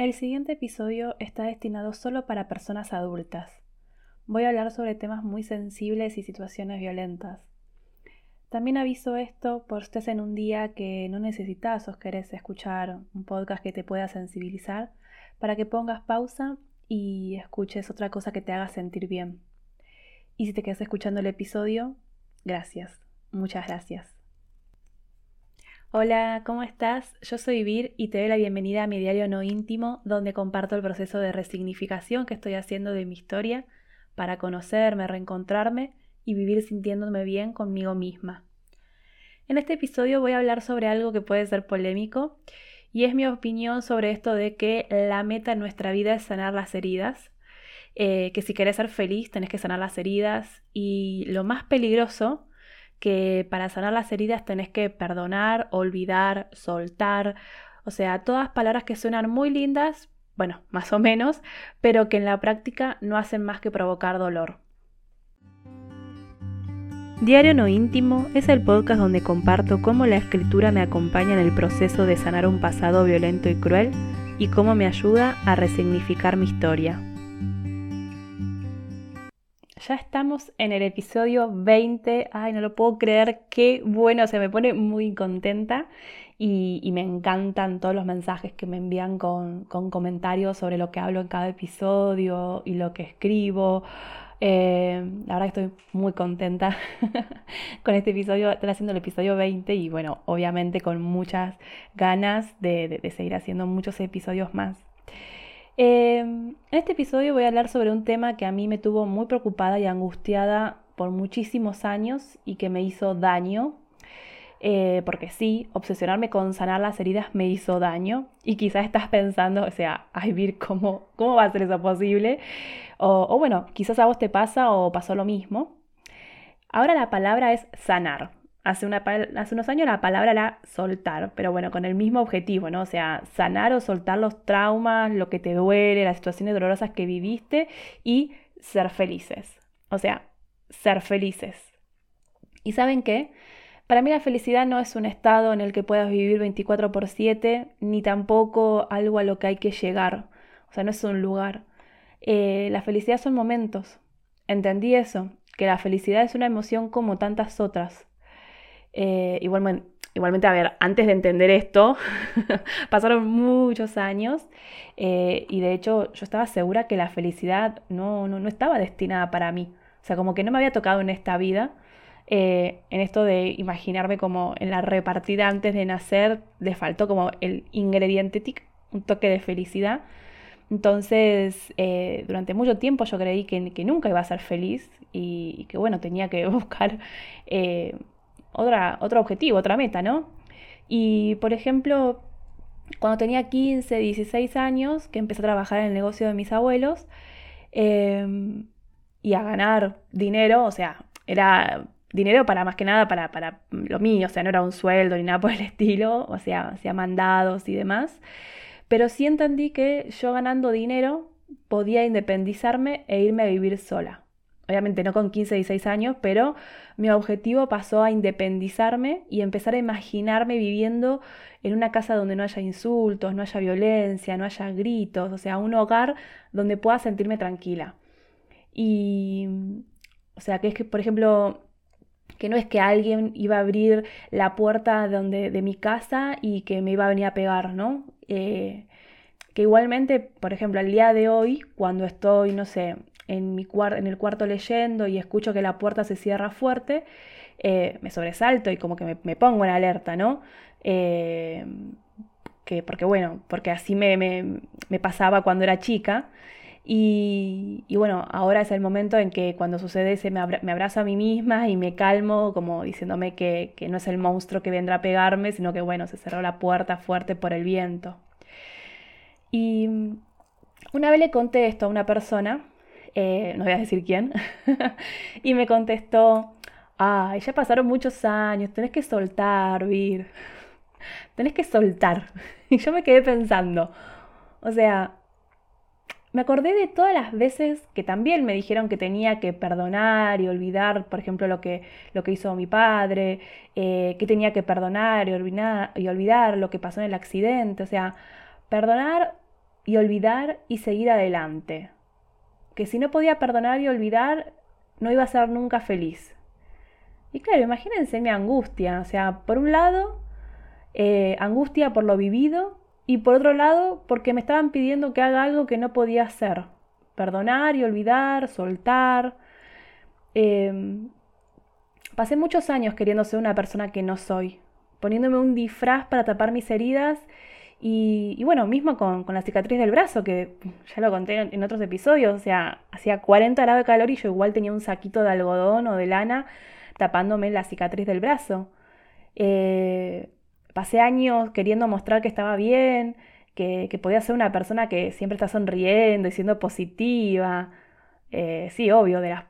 El siguiente episodio está destinado solo para personas adultas. Voy a hablar sobre temas muy sensibles y situaciones violentas. También aviso esto por si en un día que no necesitas o querés escuchar un podcast que te pueda sensibilizar, para que pongas pausa y escuches otra cosa que te haga sentir bien. Y si te quedas escuchando el episodio, gracias, muchas gracias. Hola, ¿cómo estás? Yo soy Vir y te doy la bienvenida a mi diario no íntimo, donde comparto el proceso de resignificación que estoy haciendo de mi historia para conocerme, reencontrarme y vivir sintiéndome bien conmigo misma. En este episodio voy a hablar sobre algo que puede ser polémico y es mi opinión sobre esto de que la meta en nuestra vida es sanar las heridas, eh, que si querés ser feliz tenés que sanar las heridas y lo más peligroso que para sanar las heridas tenés que perdonar, olvidar, soltar, o sea, todas palabras que suenan muy lindas, bueno, más o menos, pero que en la práctica no hacen más que provocar dolor. Diario No Íntimo es el podcast donde comparto cómo la escritura me acompaña en el proceso de sanar un pasado violento y cruel y cómo me ayuda a resignificar mi historia. Ya estamos en el episodio 20. Ay, no lo puedo creer. Qué bueno. Se me pone muy contenta. Y, me encantan todos los mensajes que me envían con, comentarios sobre lo que hablo en cada episodio y lo que escribo. Eh, la verdad que estoy muy contenta con este episodio. Estoy haciendo el episodio 20 y bueno, obviamente con muchas ganas de seguir haciendo muchos episodios más. Em, en este episodio voy a hablar sobre un tema que a mí me tuvo muy preocupada y angustiada por muchísimos años y que me hizo daño. Eh, porque sí, obsesionarme con sanar las heridas me hizo daño y quizás estás pensando, o sea, ay, Vir, ¿cómo, ¿cómo va a ser eso posible? O, o bueno, quizás a vos te pasa o pasó lo mismo. Ahora la palabra es sanar. Hace, unos años la palabra era soltar, pero bueno, con el mismo objetivo, ¿no? O sea, sanar o soltar los traumas, lo que te duele, las situaciones dolorosas que viviste y ser felices. O sea, ser felices. ¿Y saben qué? Para mí la felicidad no es un estado en el que puedas vivir 24 por 7, ni tampoco algo a lo que hay que llegar. O sea, no es un lugar. Eh, la felicidad son momentos. Entendí eso, que la felicidad es una emoción como tantas otras. Eh, igualmente, igualmente, a ver, antes de entender esto, pasaron muchos años eh, y de hecho yo estaba segura que la felicidad no, no, estaba destinada para mí. O sea, como que no me había tocado en esta vida, eh, en esto de imaginarme como en la repartida antes de nacer, le faltó como el ingrediente tic, un toque de felicidad. Entonces, durante mucho tiempo yo creí que, nunca iba a ser feliz y, que, bueno, tenía que buscar otra, otro objetivo, otra meta, ¿no? Y, por ejemplo, cuando tenía 15, 16 años, que empecé a trabajar en el negocio de mis abuelos em, y a ganar dinero, o sea, era dinero para más que nada para, para, lo mío, o sea, no era un sueldo ni nada por el estilo, o sea, mandados y demás, pero sí entendí que yo ganando dinero podía independizarme e irme a vivir sola obviamente no con 15, 16 años, pero mi objetivo pasó a independizarme y empezar a imaginarme viviendo en una casa donde no haya insultos, no haya violencia, no haya gritos, o sea, un hogar donde pueda sentirme tranquila. Y, o sea, que es que, por ejemplo, que no es que alguien iba a abrir la puerta de, donde, de mi casa y que me iba a venir a pegar, ¿no? Eh, que igualmente, por ejemplo, al día de hoy, cuando estoy, no sé, en, mi en el cuarto leyendo y escucho que la puerta se cierra fuerte, eh, me sobresalto y como que me, pongo en alerta, ¿no? Eh, que, porque bueno, porque así me, me, pasaba cuando era chica. Y, y, bueno, ahora es el momento en que cuando sucede ese me, me abrazo a mí misma y me calmo, como diciéndome que, que, no es el monstruo que vendrá a pegarme, sino que bueno, se cerró la puerta fuerte por el viento. Y una vez le conté esto a una persona eh, no voy a decir quién, y me contestó, ay, ya pasaron muchos años, tenés que soltar, Vir, tenés que soltar. Y yo me quedé pensando, o sea, me acordé de todas las veces que también me dijeron que tenía que perdonar y olvidar, por ejemplo, lo que, lo que hizo mi padre, eh, que tenía que perdonar y olvidar, y olvidar lo que pasó en el accidente. O sea, perdonar y olvidar y seguir adelante. Que si no podía perdonar y olvidar, no iba a ser nunca feliz. Y claro, imagínense mi angustia. O sea, por un lado, eh, angustia por lo vivido y por otro lado, porque me estaban pidiendo que haga algo que no podía hacer. Perdonar y olvidar, soltar. Em, pasé muchos años queriendo ser una persona que no soy, poniéndome un disfraz para tapar mis heridas y, bueno, mismo con, la cicatriz del brazo, que ya lo conté en, otros episodios, o sea, hacía 40 grados de calor y yo igual tenía un saquito de algodón o de lana tapándome la cicatriz del brazo. Eh, pasé años queriendo mostrar que estaba bien, que, podía ser una persona que siempre está sonriendo y siendo positiva. Eh, sí, obvio, de las,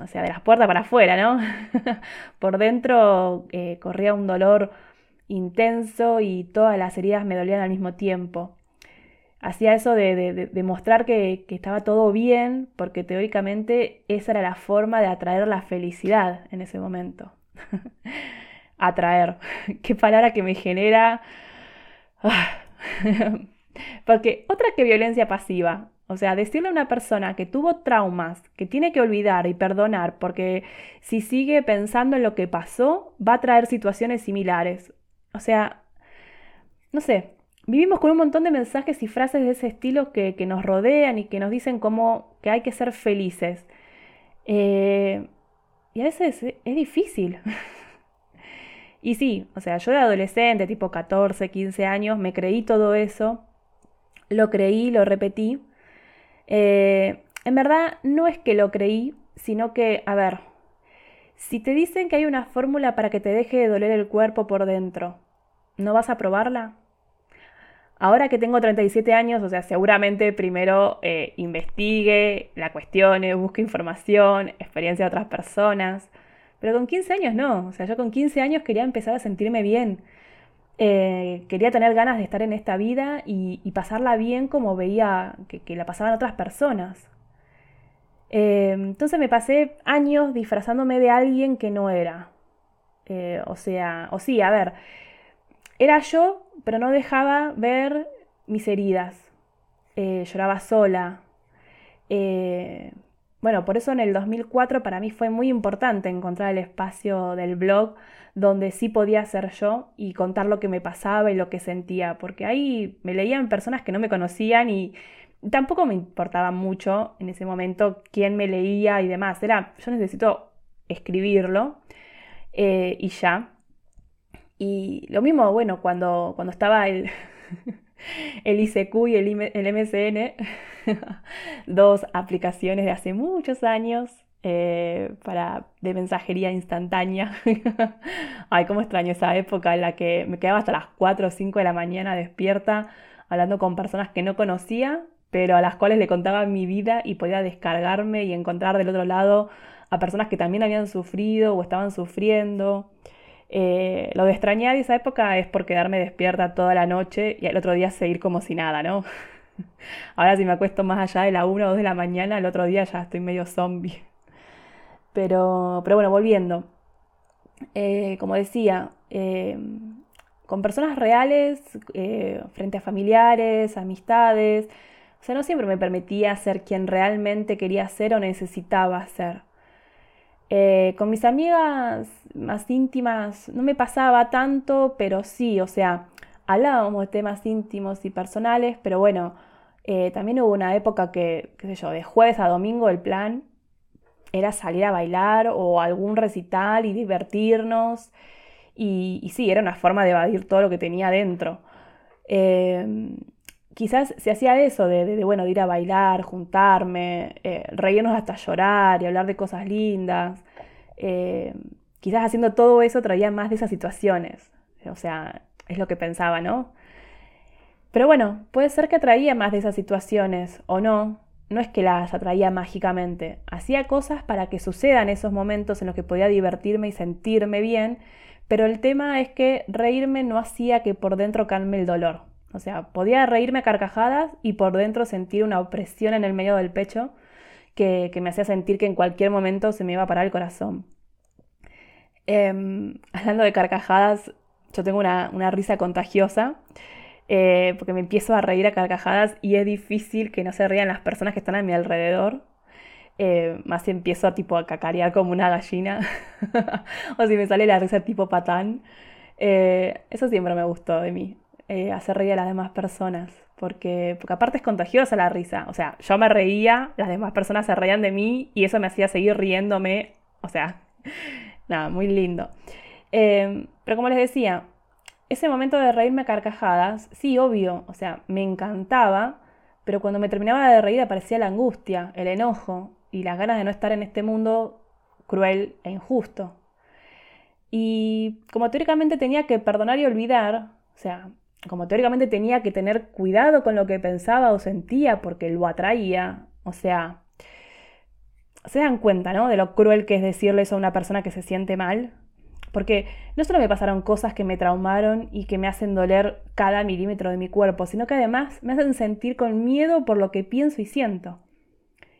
o sea, de las puertas para afuera, ¿no? Por dentro eh, corría un dolor intenso y todas las heridas me dolían al mismo tiempo. Hacía eso de, mostrar que, que, estaba todo bien, porque teóricamente esa era la forma de atraer la felicidad en ese momento. atraer, qué palabra que me genera... porque otra que violencia pasiva, o sea, decirle a una persona que tuvo traumas, que tiene que olvidar y perdonar, porque si sigue pensando en lo que pasó, va a traer situaciones similares. O sea, no sé, vivimos con un montón de mensajes y frases de ese estilo que, nos rodean y que nos dicen como que hay que ser felices. Eh, y a veces es difícil. y sí, o sea, yo de adolescente, tipo 14, 15 años, me creí todo eso, lo creí, lo repetí. Eh, en verdad no es que lo creí, sino que, a ver, si te dicen que hay una fórmula para que te deje de doler el cuerpo por dentro, ¿no vas a probarla? Ahora que tengo 37 años, o sea, seguramente primero eh, investigue, la cuestione, busque información, experiencia de otras personas. Pero con 15 años no. O sea, yo con 15 años quería empezar a sentirme bien. Eh, quería tener ganas de estar en esta vida y, pasarla bien como veía que, la pasaban otras personas. Eh, entonces me pasé años disfrazándome de alguien que no era. o sea, o sí, a ver, era yo, pero no dejaba ver mis heridas. Eh, lloraba sola. Eh, bueno, por eso en el 2004 para mí fue muy importante encontrar el espacio del blog donde sí podía ser yo y contar lo que me pasaba y lo que sentía, porque ahí me leían personas que no me conocían y tampoco me importaba mucho en ese momento quién me leía y demás. Era, yo necesito escribirlo eh, y ya. Y lo mismo, bueno, cuando, cuando estaba el, el ICQ y el, el MSN, dos aplicaciones de hace muchos años eh, para, de mensajería instantánea. Ay, cómo extraño esa época en la que me quedaba hasta las 4 o 5 de la mañana despierta hablando con personas que no conocía, pero a las cuales le contaba mi vida y podía descargarme y encontrar del otro lado a personas que también habían sufrido o estaban sufriendo. Eh, lo de extrañar esa época es por quedarme despierta toda la noche y el otro día seguir como si nada, ¿no? Ahora si me acuesto más allá de la 1 o 2 de la mañana, el otro día ya estoy medio zombie. Pero, pero bueno, volviendo. Eh, como decía, eh, con personas reales, frente a familiares, amistades, o sea, no siempre me permitía ser quien realmente quería ser o necesitaba ser. Eh, con mis amigas más íntimas no me pasaba tanto, pero sí, o sea, hablábamos de temas íntimos y personales, pero bueno, eh, también hubo una época que, qué sé yo, de jueves a domingo el plan era salir a bailar o algún recital y divertirnos. Y, sí, era una forma de evadir todo lo que tenía dentro. Eh, quizás se hacía eso de, bueno, de ir a bailar, juntarme, eh, reírnos hasta llorar y hablar de cosas lindas. Eh, quizás haciendo todo eso traía más de esas situaciones. O sea, es lo que pensaba, ¿no? Pero bueno, puede ser que atraía más de esas situaciones o no. No es que las atraía mágicamente. Hacía cosas para que sucedan esos momentos en los que podía divertirme y sentirme bien, pero el tema es que reírme no hacía que por dentro calme el dolor. O sea, podía reírme a carcajadas y por dentro sentir una opresión en el medio del pecho que, me hacía sentir que en cualquier momento se me iba a parar el corazón. Em, hablando de carcajadas, yo tengo una, risa contagiosa. eh, porque me empiezo a reír a carcajadas y es difícil que no se rían las personas que están a mi alrededor. Eh, más si empiezo a, tipo, a cacarear como una gallina, o si me sale la risa tipo patán. Eh, eso siempre me gustó de mí, hacer reír a las demás personas, porque, porque aparte es contagiosa la risa. O sea, yo me reía, las demás personas se reían de mí y eso me hacía seguir riéndome. O sea, nada, muy lindo. pero como les decía, ese momento de reírme a carcajadas, sí, obvio, o sea, me encantaba, pero cuando me terminaba de reír aparecía la angustia, el enojo y las ganas de no estar en este mundo cruel e injusto. Y como teóricamente tenía que perdonar y olvidar, o sea, como teóricamente tenía que tener cuidado con lo que pensaba o sentía porque lo atraía, o sea, se dan cuenta, ¿no? De lo cruel que es decirle eso a una persona que se siente mal. Porque no solo me pasaron cosas que me traumaron y que me hacen doler cada milímetro de mi cuerpo, sino que además me hacen sentir con miedo por lo que pienso y siento.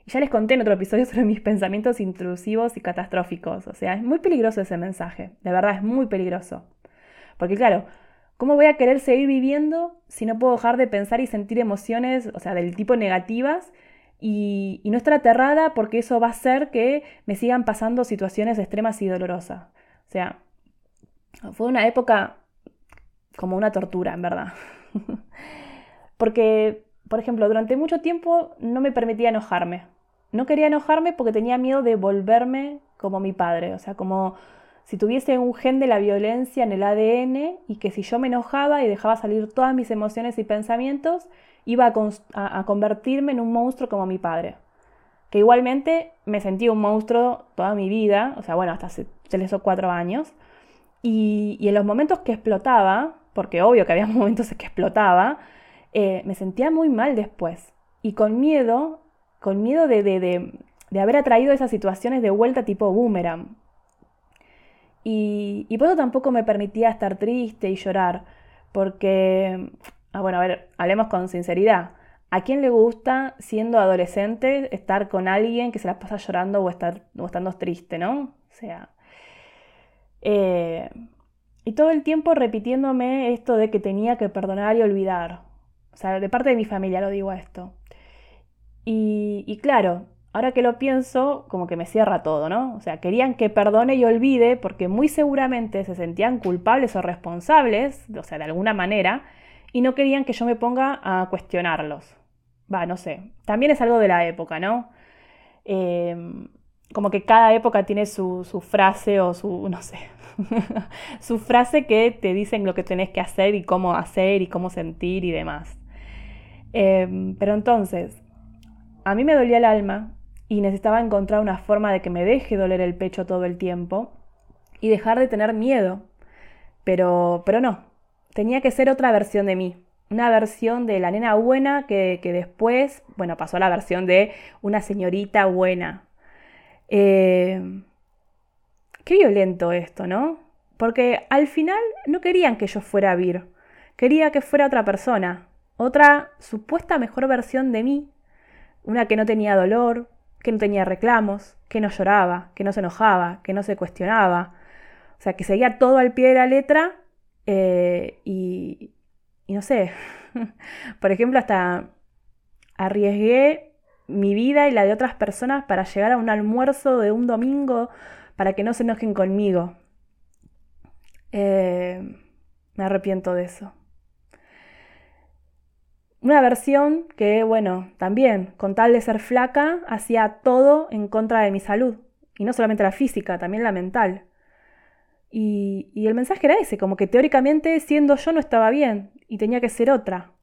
Y ya les conté en otro episodio sobre mis pensamientos intrusivos y catastróficos. O sea, es muy peligroso ese mensaje. De verdad, es muy peligroso. Porque claro, ¿cómo voy a querer seguir viviendo si no puedo dejar de pensar y sentir emociones, o sea, del tipo negativas y, y no estar aterrada porque eso va a hacer que me sigan pasando situaciones extremas y dolorosas? O sea, fue una época como una tortura, en verdad. porque, por ejemplo, durante mucho tiempo no me permitía enojarme. No quería enojarme porque tenía miedo de volverme como mi padre, o sea, como si tuviese un gen de la violencia en el ADN y que si yo me enojaba y dejaba salir todas mis emociones y pensamientos, iba a, convertirme en un monstruo como mi padre. Que igualmente me sentí un monstruo toda mi vida, o sea, bueno, hasta hace tres o cuatro años, y, en los momentos que explotaba, porque obvio que había momentos en que explotaba, eh, me sentía muy mal después. Y con miedo, con miedo de, de, haber atraído esas situaciones de vuelta tipo boomerang. Y, y por eso tampoco me permitía estar triste y llorar, porque, ah, bueno, a ver, hablemos con sinceridad. ¿A quién le gusta, siendo adolescente, estar con alguien que se la pasa llorando o, estar, o estando triste, no? O sea, eh, y todo el tiempo repitiéndome esto de que tenía que perdonar y olvidar. O sea, de parte de mi familia lo digo esto. Y, claro, ahora que lo pienso, como que me cierra todo, ¿no? O sea, querían que perdone y olvide porque muy seguramente se sentían culpables o responsables, o sea, de alguna manera, y no querían que yo me ponga a cuestionarlos. Va, no sé. También es algo de la época, ¿no? Eh, como que cada época tiene su, frase o su, no sé, su frase que te dicen lo que tenés que hacer y cómo hacer y cómo sentir y demás. Em, pero entonces, a mí me dolía el alma y necesitaba encontrar una forma de que me deje doler el pecho todo el tiempo y dejar de tener miedo. Pero, pero no, tenía que ser otra versión de mí. Una versión de la nena buena que, que después, bueno, pasó a la versión de una señorita buena, eh, qué violento esto, ¿no? Porque al final no querían que yo fuera Vir, quería que fuera otra persona, otra supuesta mejor versión de mí, una que no tenía dolor, que no tenía reclamos, que no lloraba, que no se enojaba, que no se cuestionaba, o sea, que seguía todo al pie de la letra eh, y, y no sé, por ejemplo, hasta arriesgué mi vida y la de otras personas para llegar a un almuerzo de un domingo para que no se enojen conmigo. Eh, me arrepiento de eso. Una versión que, bueno, también, con tal de ser flaca, hacía todo en contra de mi salud. Y no solamente la física, también la mental. Y, y el mensaje era ese, como que teóricamente siendo yo no estaba bien y tenía que ser otra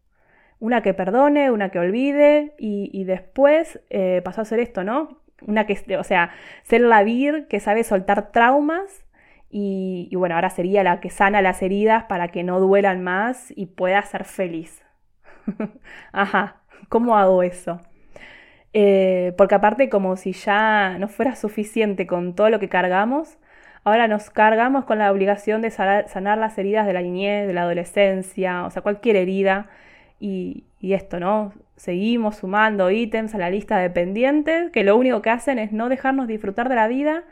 una que perdone, una que olvide y, después eh, pasó a ser esto, ¿no? Una que, o sea, ser la vir que sabe soltar traumas y, bueno, ahora sería la que sana las heridas para que no duelan más y pueda ser feliz. Ajá, ¿cómo hago eso? Eh, porque aparte como si ya no fuera suficiente con todo lo que cargamos, ahora nos cargamos con la obligación de sanar las heridas de la niñez, de la adolescencia, o sea, cualquier herida y, esto, ¿no? Seguimos sumando ítems a la lista de pendientes que lo único que hacen es no dejarnos disfrutar de la vida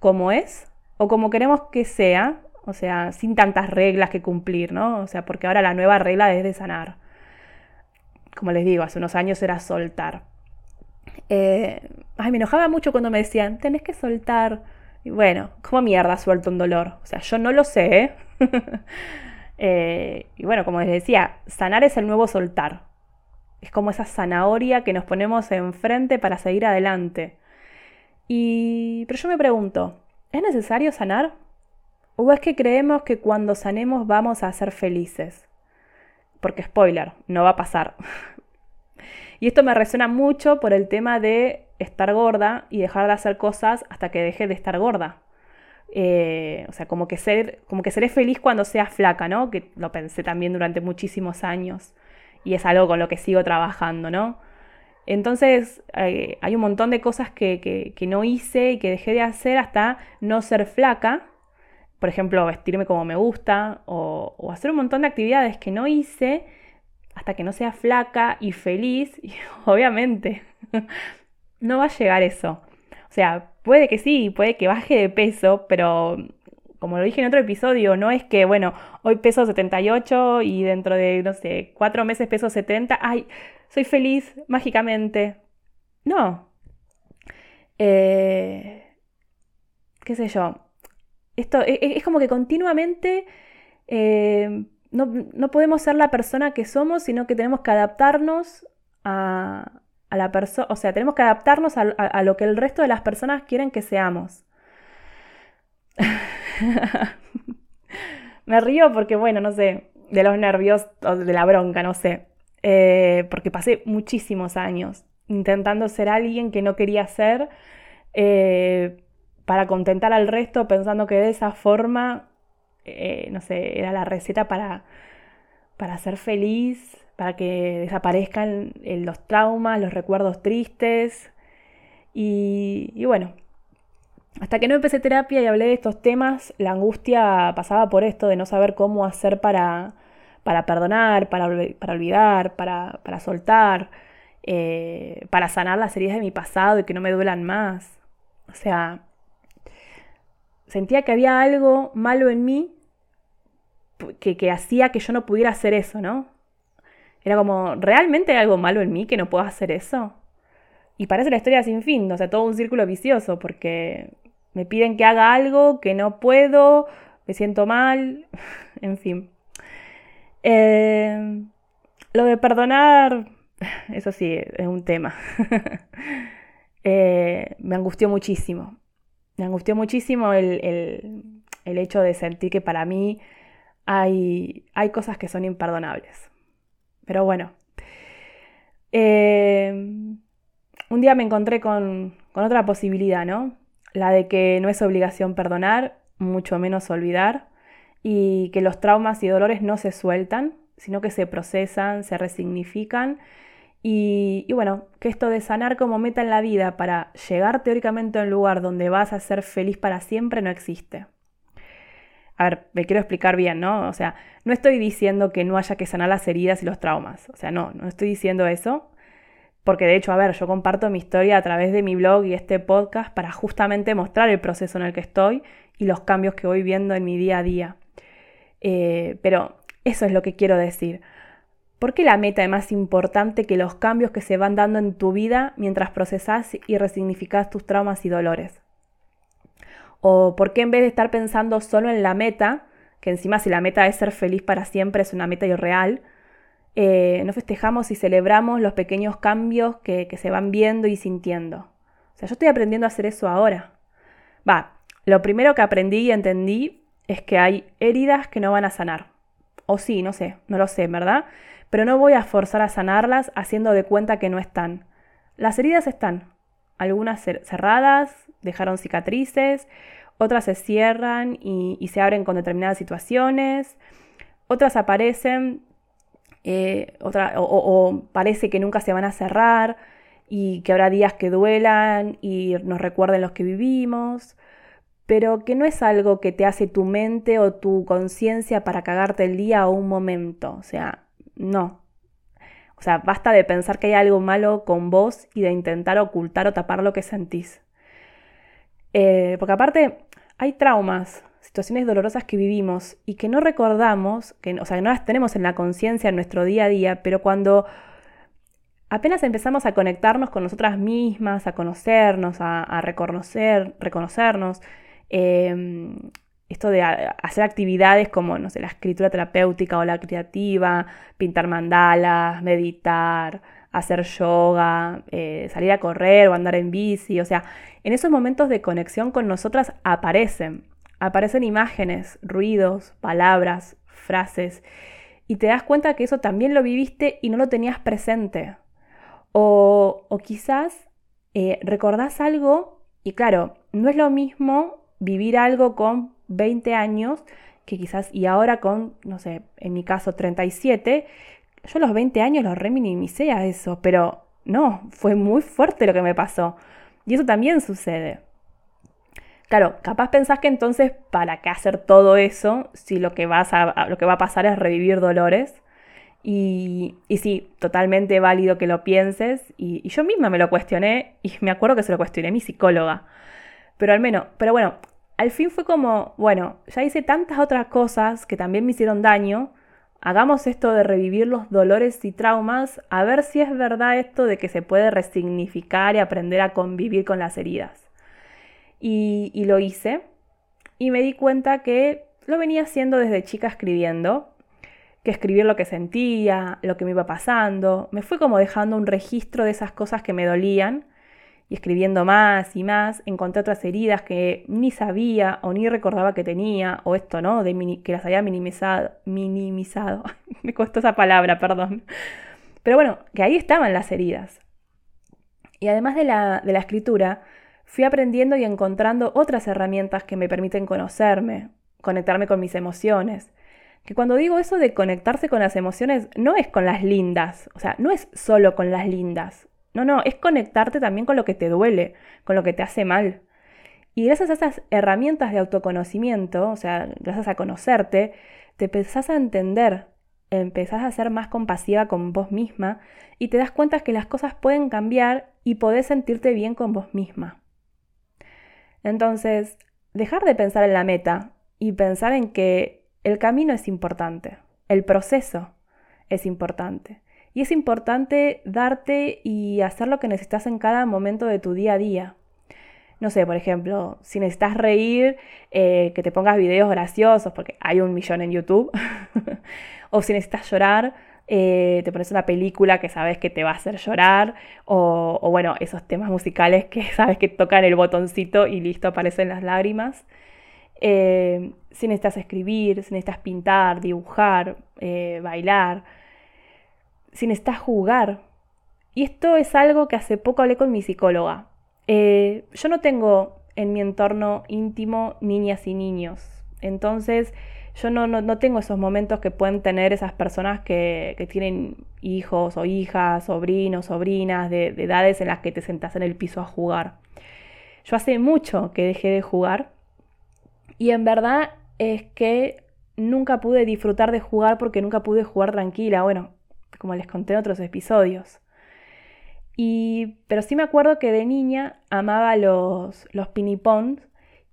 como es o como queremos que sea o sea, sin tantas reglas que cumplir, ¿no? O sea, porque ahora la nueva regla es de sanar. Como les digo, hace unos años era soltar. Eh, ay, me enojaba mucho cuando me decían, tenés que soltar. Y bueno, ¿cómo mierda suelto un dolor? O sea, yo no lo sé. ¿eh? eh, y bueno, como les decía, sanar es el nuevo soltar. Es como esa zanahoria que nos ponemos enfrente para seguir adelante. Y... Pero yo me pregunto, ¿es necesario sanar? ¿O es que creemos que cuando sanemos vamos a ser felices? Porque spoiler, no va a pasar. y esto me resuena mucho por el tema de estar gorda y dejar de hacer cosas hasta que deje de estar gorda. Eh, o sea, como que, ser, como que seré feliz cuando sea flaca, ¿no? Que lo pensé también durante muchísimos años y es algo con lo que sigo trabajando, ¿no? Entonces eh, hay un montón de cosas que, no hice y que dejé de hacer hasta no ser flaca. Por ejemplo, vestirme como me gusta o, hacer un montón de actividades que no hice hasta que no sea flaca y feliz. Y obviamente no va a llegar eso. O sea, puede que sí, puede que baje de peso, pero como lo dije en otro episodio, no es que, bueno, hoy peso 78 y dentro de, no sé, cuatro meses peso 70. Ay, soy feliz mágicamente. No. Eh, ¿Qué sé yo? Esto e, e, es, como que continuamente eh, no, podemos ser la persona que somos, sino que tenemos que adaptarnos a, la persona, o sea, tenemos que adaptarnos a, lo que el resto de las personas quieren que seamos. Me río porque, bueno, no sé, de los nervios o de la bronca, no sé. Eh, porque pasé muchísimos años intentando ser alguien que no quería ser eh, para contentar al resto, pensando que de esa forma, eh, no sé, era la receta para, para ser feliz, para que desaparezcan los traumas, los recuerdos tristes. Y, bueno, hasta que no empecé terapia y hablé de estos temas, la angustia pasaba por esto de no saber cómo hacer para para perdonar, para, para olvidar, para, para soltar, eh, para sanar las heridas de mi pasado y que no me duelan más. O sea, sentía que había algo malo en mí que, que hacía que yo no pudiera hacer eso, ¿no? Era como, ¿realmente hay algo malo en mí que no puedo hacer eso? Y parece la historia sin fin, o sea, todo un círculo vicioso, porque me piden que haga algo que no puedo, me siento mal, en fin. Eh, lo de perdonar, eso sí, es un tema. Eh, me angustió muchísimo. Me angustió muchísimo el, hecho de sentir que para mí hay, hay cosas que son imperdonables. Pero bueno. Eh, un día me encontré con, con otra posibilidad, ¿no? La de que no es obligación perdonar, mucho menos olvidar y que los traumas y dolores no se sueltan, sino que se procesan, se resignifican y, bueno, que esto de sanar como meta en la vida para llegar teóricamente a un lugar donde vas a ser feliz para siempre no existe. A ver, me quiero explicar bien, ¿no? O sea, no estoy diciendo que no haya que sanar las heridas y los traumas. O sea, no, no estoy diciendo eso. Porque de hecho, a ver, yo comparto mi historia a través de mi blog y este podcast para justamente mostrar el proceso en el que estoy y los cambios que voy viendo en mi día a día. Eh, pero eso es lo que quiero decir. ¿Por qué la meta es más importante que los cambios que se van dando en tu vida mientras procesas y resignificas tus traumas y dolores? ¿O por qué en vez de estar pensando solo en la meta, que encima si la meta es ser feliz para siempre es una meta irreal, eh, no festejamos y celebramos los pequeños cambios que, que se van viendo y sintiendo? O sea, yo estoy aprendiendo a hacer eso ahora. Va, lo primero que aprendí y entendí es que hay heridas que no van a sanar. O sí, no sé, no lo sé, ¿verdad? Pero no voy a forzar a sanarlas haciendo de cuenta que no están. Las heridas están. Algunas cerradas, dejaron cicatrices, otras se cierran y, se abren con determinadas situaciones, otras aparecen eh, otra, o, parece que nunca se van a cerrar y que habrá días que duelan y nos recuerden los que vivimos pero que no es algo que te hace tu mente o tu conciencia para cagarte el día o un momento. O sea, no. O sea, basta de pensar que hay algo malo con vos y de intentar ocultar o tapar lo que sentís. Eh, porque aparte, hay traumas situaciones dolorosas que vivimos y que no recordamos, que, o sea, que no las tenemos en la conciencia en nuestro día a día, pero cuando apenas empezamos a conectarnos con nosotras mismas, a conocernos, a, reconocer, reconocernos, em, esto de hacer actividades como, no sé, la escritura terapéutica o la creativa, pintar mandalas, meditar, hacer yoga, eh, salir a correr o andar en bici, o sea, en esos momentos de conexión con nosotras aparecen, aparecen imágenes, ruidos, palabras, frases, y te das cuenta que eso también lo viviste y no lo tenías presente. O, quizás eh, recordás algo y claro, no es lo mismo vivir algo con 20 años que quizás y ahora con, no sé, en mi caso 37, yo los 20 años los reminimicé a eso, pero no, fue muy fuerte lo que me pasó. Y eso también sucede. Claro, capaz pensás que entonces, ¿para qué hacer todo eso si lo que, vas a, lo que va a pasar es revivir dolores? Y, y sí, totalmente válido que lo pienses. Y, y, yo misma me lo cuestioné y me acuerdo que se lo cuestioné mi psicóloga. Pero al menos, pero bueno, al fin fue como, bueno, ya hice tantas otras cosas que también me hicieron daño Hagamos esto de revivir los dolores y traumas, a ver si es verdad esto de que se puede resignificar y aprender a convivir con las heridas. Y, lo hice y me di cuenta que lo venía haciendo desde chica escribiendo, que escribir lo que sentía, lo que me iba pasando, me fui como dejando un registro de esas cosas que me dolían y escribiendo más y más, encontré otras heridas que ni sabía o ni recordaba que tenía, o esto, ¿no? De que las había minimizado. Minimizado. Me costó esa palabra, perdón. Pero bueno, que ahí estaban las heridas. Y además de la, de la escritura, fui aprendiendo y encontrando otras herramientas que me permiten conocerme, conectarme con mis emociones. Que cuando digo eso de conectarse con las emociones, no es con las lindas, o sea, no es solo con las lindas, no, no, es conectarte también con lo que te duele, con lo que te hace mal. Y gracias a esas herramientas de autoconocimiento, o sea, gracias a conocerte, te empezás a entender, empezás a ser más compasiva con vos misma y te das cuenta que las cosas pueden cambiar y podés sentirte bien con vos misma. Entonces, dejar de pensar en la meta y pensar en que el camino es importante, el proceso es importante. Y es importante darte y hacer lo que necesitas en cada momento de tu día a día. No sé, por ejemplo, si necesitas reír, eh, que te pongas videos graciosos, porque hay un millón en YouTube. o si necesitas llorar, eh, te pones una película que sabes que te va a hacer llorar. O, bueno, esos temas musicales que sabes que tocan el botoncito y listo, aparecen las lágrimas. Eh, si necesitas escribir, si necesitas pintar, dibujar, bailar si necesitas jugar. Y esto es algo que hace poco hablé con mi psicóloga. Eh, yo no tengo en mi entorno íntimo niñas y niños. Entonces, yo no, no, tengo esos momentos que pueden tener esas personas que, que tienen hijos o hijas, sobrinos, sobrinas, de, de, edades en las que te sentás en el piso a jugar. Yo hace mucho que dejé de jugar y en verdad es que nunca pude disfrutar de jugar porque nunca pude jugar tranquila. Bueno, como les conté en otros episodios. Y, pero sí me acuerdo que de niña amaba los, los pinipons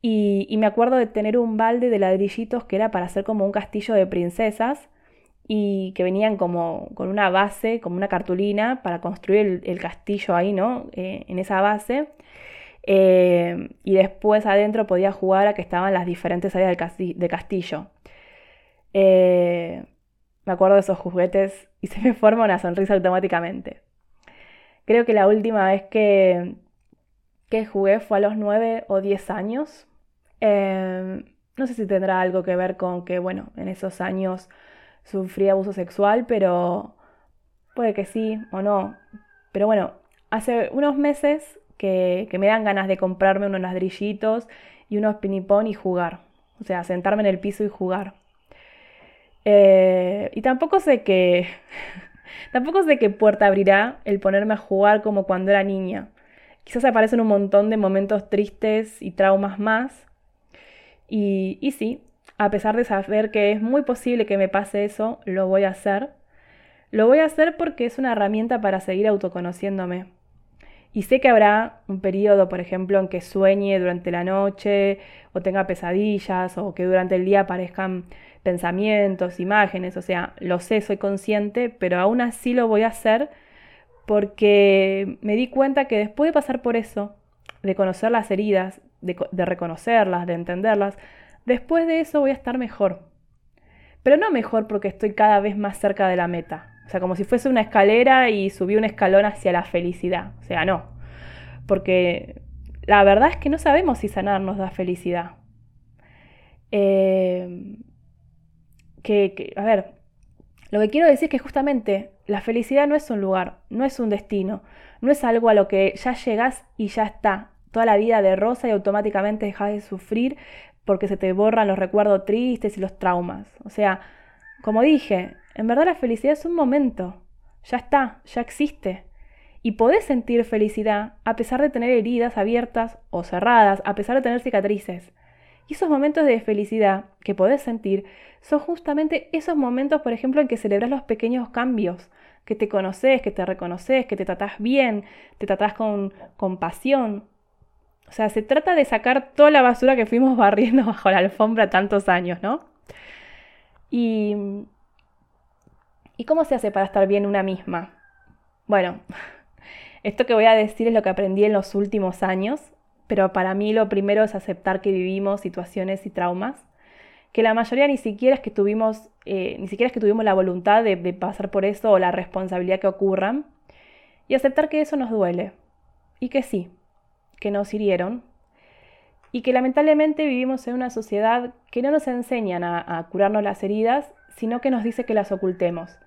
y, me acuerdo de tener un balde de ladrillitos que era para hacer como un castillo de princesas y que venían como con una base, como una cartulina para construir el, castillo ahí, ¿no? Eh, en esa base. Eh, y después adentro podía jugar a que estaban las diferentes áreas del, castillo. Eh, me acuerdo de esos juguetes y se me forma una sonrisa automáticamente. Creo que la última vez que, que jugué fue a los 9 o 10 años. Em, no sé si tendrá algo que ver con que, bueno, en esos años sufrí abuso sexual, pero puede que sí o no. Pero bueno, hace unos meses que, que me dan ganas de comprarme unos ladrillitos y unos pinipón y jugar. O sea, sentarme en el piso y jugar. Eh, y tampoco sé qué. tampoco sé qué puerta abrirá el ponerme a jugar como cuando era niña. Quizás aparecen un montón de momentos tristes y traumas más. Y, y sí, a pesar de saber que es muy posible que me pase eso, lo voy a hacer. Lo voy a hacer porque es una herramienta para seguir autoconociéndome. Y sé que habrá un periodo, por ejemplo, en que sueñe durante la noche o tenga pesadillas o que durante el día aparezcan pensamientos, imágenes, o sea, lo sé, soy consciente, pero aún así lo voy a hacer porque me di cuenta que después de pasar por eso, de conocer las heridas, de, reconocerlas, de entenderlas, después de eso voy a estar mejor. Pero no mejor porque estoy cada vez más cerca de la meta. O sea, como si fuese una escalera y subí un escalón hacia la felicidad. O sea, no. Porque la verdad es que no sabemos si sanar nos da felicidad. Eh, que, a ver, lo que quiero decir es que justamente la felicidad no es un lugar, no es un destino, no es algo a lo que ya llegas y ya está, toda la vida de rosa y automáticamente dejas de sufrir porque se te borran los recuerdos tristes y los traumas. O sea, como dije, en verdad la felicidad es un momento, ya está, ya existe. Y podés sentir felicidad a pesar de tener heridas abiertas o cerradas, a pesar de tener cicatrices. Y esos momentos de felicidad que podés sentir son justamente esos momentos, por ejemplo, en que celebras los pequeños cambios, que te conoces, que te reconoces, que te tratás bien, te tratás con compasión. O sea, se trata de sacar toda la basura que fuimos barriendo bajo la alfombra tantos años, ¿no? Y, ¿Y cómo se hace para estar bien una misma? Bueno, esto que voy a decir es lo que aprendí en los últimos años pero para mí lo primero es aceptar que vivimos situaciones y traumas, que la mayoría ni siquiera es que tuvimos, eh, ni siquiera es que tuvimos la voluntad de, pasar por eso o la responsabilidad que ocurran, y aceptar que eso nos duele, y que sí, que nos hirieron, y que lamentablemente vivimos en una sociedad que no nos enseñan a, curarnos las heridas, sino que nos dice que las ocultemos,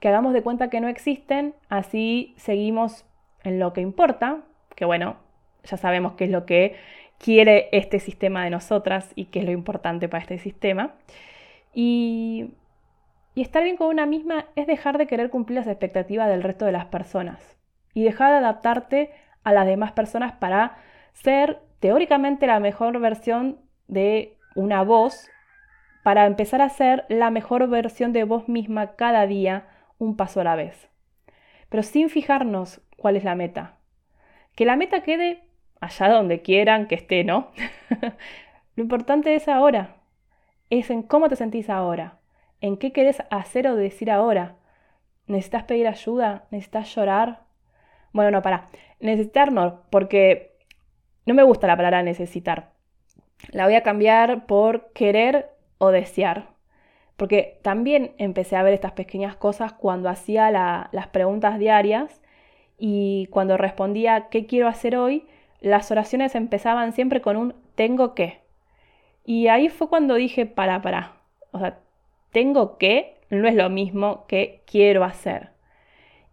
que hagamos de cuenta que no existen, así seguimos en lo que importa, que bueno, ya sabemos qué es lo que quiere este sistema de nosotras y qué es lo importante para este sistema. Y, estar bien con una misma es dejar de querer cumplir las expectativas del resto de las personas y dejar de adaptarte a las demás personas para ser teóricamente la mejor versión de una voz, para empezar a ser la mejor versión de vos misma cada día, un paso a la vez. Pero sin fijarnos cuál es la meta. Que la meta quede allá donde quieran que esté, ¿no? Lo importante es ahora, es en cómo te sentís ahora, en qué querés hacer o decir ahora. ¿Necesitas pedir ayuda? ¿Necesitas llorar? Bueno, no, para. Necesitar no, porque no me gusta la palabra necesitar. La voy a cambiar por querer o desear. Porque también empecé a ver estas pequeñas cosas cuando hacía las preguntas diarias y cuando respondía ¿qué quiero hacer hoy? Las oraciones empezaban siempre con un tengo que. Y ahí fue cuando dije, para, para. O sea, tengo que no es lo mismo que quiero hacer.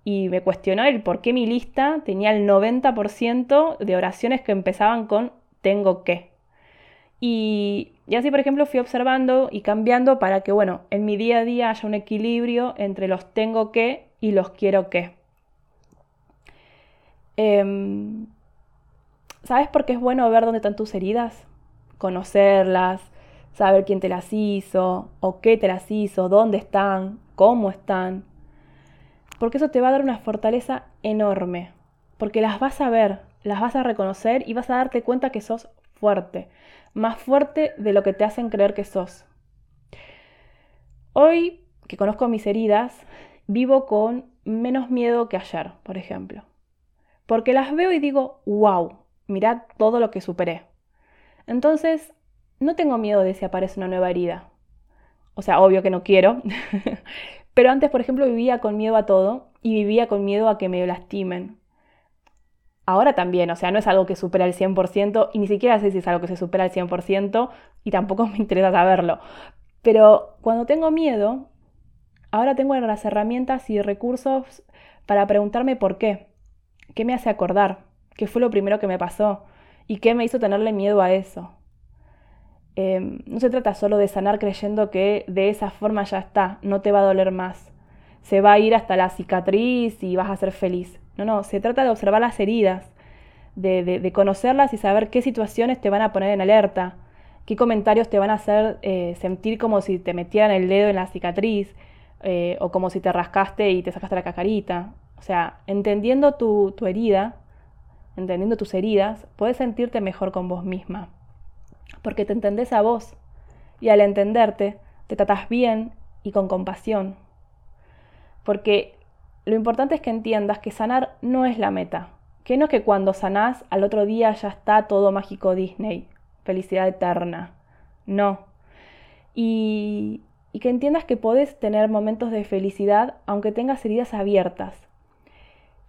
Y me cuestionó el por qué mi lista tenía el 90% de oraciones que empezaban con tengo que. Y, y, así, por ejemplo, fui observando y cambiando para que, bueno, en mi día a día haya un equilibrio entre los tengo que y los quiero que. Eh, ¿Sabes por qué es bueno ver dónde están tus heridas? Conocerlas, saber quién te las hizo, o qué te las hizo, dónde están, cómo están. Porque eso te va a dar una fortaleza enorme. Porque las vas a ver, las vas a reconocer y vas a darte cuenta que sos fuerte. Más fuerte de lo que te hacen creer que sos. Hoy, que conozco mis heridas, vivo con menos miedo que ayer, por ejemplo. Porque las veo y digo, wow, mirad todo lo que superé. Entonces, no tengo miedo de si aparece una nueva herida. O sea, obvio que no quiero. Pero antes, por ejemplo, vivía con miedo a todo y vivía con miedo a que me lastimen. Ahora también, o sea, no es algo que supera el 100% y ni siquiera sé si es algo que se supera al 100% y tampoco me interesa saberlo. Pero cuando tengo miedo, ahora tengo las herramientas y recursos para preguntarme por qué. ¿Qué me hace acordar? Qué fue lo primero que me pasó y qué me hizo tenerle miedo a eso. Em, no se trata solo de sanar creyendo que de esa forma ya está, no te va a doler más. Se va a ir hasta la cicatriz y vas a ser feliz. No, no, se trata de observar las heridas, de, conocerlas y saber qué situaciones te van a poner en alerta, qué comentarios te van a hacer eh, sentir como si te metieran el dedo en la cicatriz eh, o como si te rascaste y te sacaste la cacarita. O sea, entendiendo tu, tu herida, entendiendo tus heridas, puedes sentirte mejor con vos misma. Porque te entendés a vos. Y al entenderte, te tratas bien y con compasión. Porque lo importante es que entiendas que sanar no es la meta. Que no es que cuando sanás al otro día ya está todo mágico Disney, felicidad eterna. No. Y, y que entiendas que podés tener momentos de felicidad aunque tengas heridas abiertas.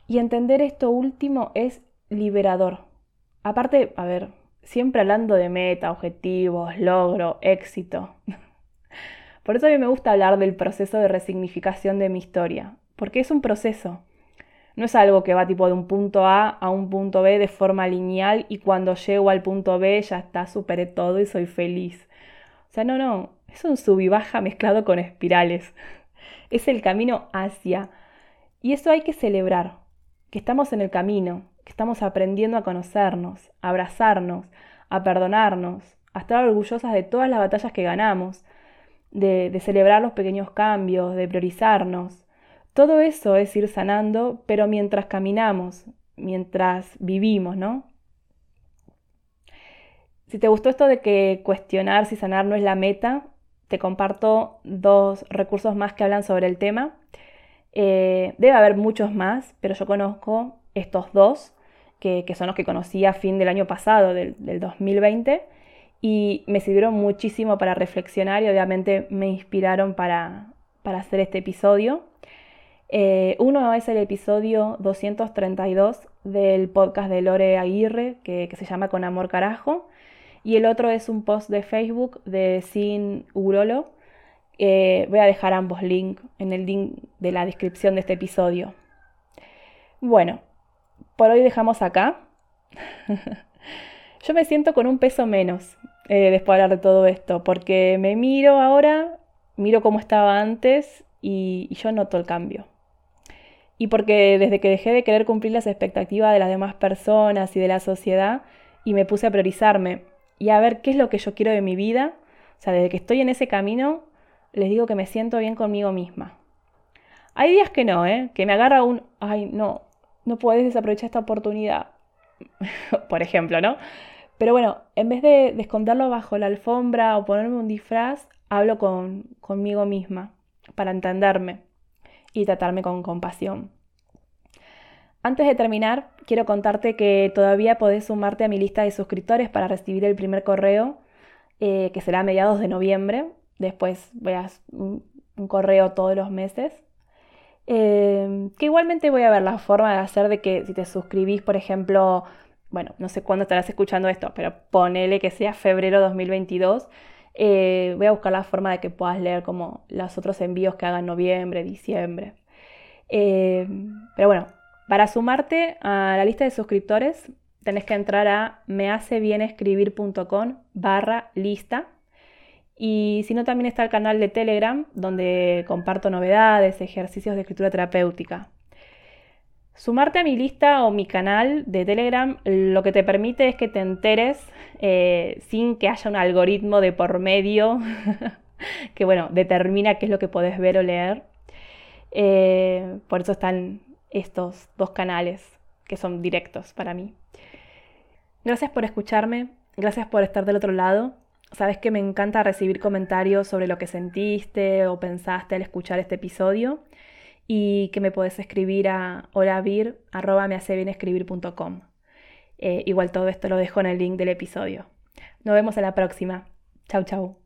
Y entender esto último es liberador. Aparte, a ver, siempre hablando de meta, objetivos, logro, éxito. Por eso a mí me gusta hablar del proceso de resignificación de mi historia, porque es un proceso. No es algo que va tipo de un punto A a un punto B de forma lineal y cuando llego al punto B ya está, superé todo y soy feliz. O sea, no, no, es un sub y baja mezclado con espirales. Es el camino hacia. Y eso hay que celebrar, que estamos en el camino, que estamos aprendiendo a conocernos, a abrazarnos, a perdonarnos, a estar orgullosas de todas las batallas que ganamos, de, celebrar los pequeños cambios, de priorizarnos. Todo eso es ir sanando, pero mientras caminamos, mientras vivimos, ¿no? Si te gustó esto de que cuestionar si sanar no es la meta, te comparto dos recursos más que hablan sobre el tema. Eh, debe haber muchos más, pero yo conozco estos dos, que, son los que conocí a fin del año pasado, del, 2020, y me sirvieron muchísimo para reflexionar y obviamente me inspiraron para, hacer este episodio. Eh, uno es el episodio 232 del podcast de Lore Aguirre, que, se llama Con Amor Carajo, y el otro es un post de Facebook de Sin Urolo. Eh, voy a dejar ambos links en el link de la descripción de este episodio. Bueno, por hoy dejamos acá. Yo me siento con un peso menos eh, después de hablar de todo esto, porque me miro ahora, miro cómo estaba antes y, y yo noto el cambio. Y porque desde que dejé de querer cumplir las expectativas de las demás personas y de la sociedad y me puse a priorizarme y a ver qué es lo que yo quiero de mi vida, o sea, desde que estoy en ese camino, les digo que me siento bien conmigo misma. Hay días que no, ¿eh? Que me agarra un, ay, no, no puedes desaprovechar esta oportunidad, por ejemplo, ¿no? Pero bueno, en vez de, esconderlo bajo la alfombra o ponerme un disfraz, hablo con, conmigo misma para entenderme y tratarme con compasión. Antes de terminar, quiero contarte que todavía podés sumarte a mi lista de suscriptores para recibir el primer correo, eh, que será a mediados de noviembre. Después voy a un correo todos los meses Em, que igualmente voy a ver la forma de hacer de que si te suscribís, por ejemplo, bueno, no sé cuándo estarás escuchando esto, pero ponele que sea febrero 2022. Eh, voy a buscar la forma de que puedas leer como los otros envíos que hagan noviembre, diciembre. Em, pero bueno, para sumarte a la lista de suscriptores, tenés que entrar a mehacebienescribir.com barra lista y si no, también está el canal de Telegram, donde comparto novedades, ejercicios de escritura terapéutica. Sumarte a mi lista o mi canal de Telegram lo que te permite es que te enteres eh, sin que haya un algoritmo de por medio que, bueno, determina qué es lo que podés ver o leer. Eh, por eso están estos dos canales que son directos para mí. Gracias por escucharme, gracias por estar del otro lado. Sabes que me encanta recibir comentarios sobre lo que sentiste o pensaste al escuchar este episodio y que me puedes escribir a holavir.com. Eh, igual todo esto lo dejo en el link del episodio. Nos vemos en la próxima. Chau, chau.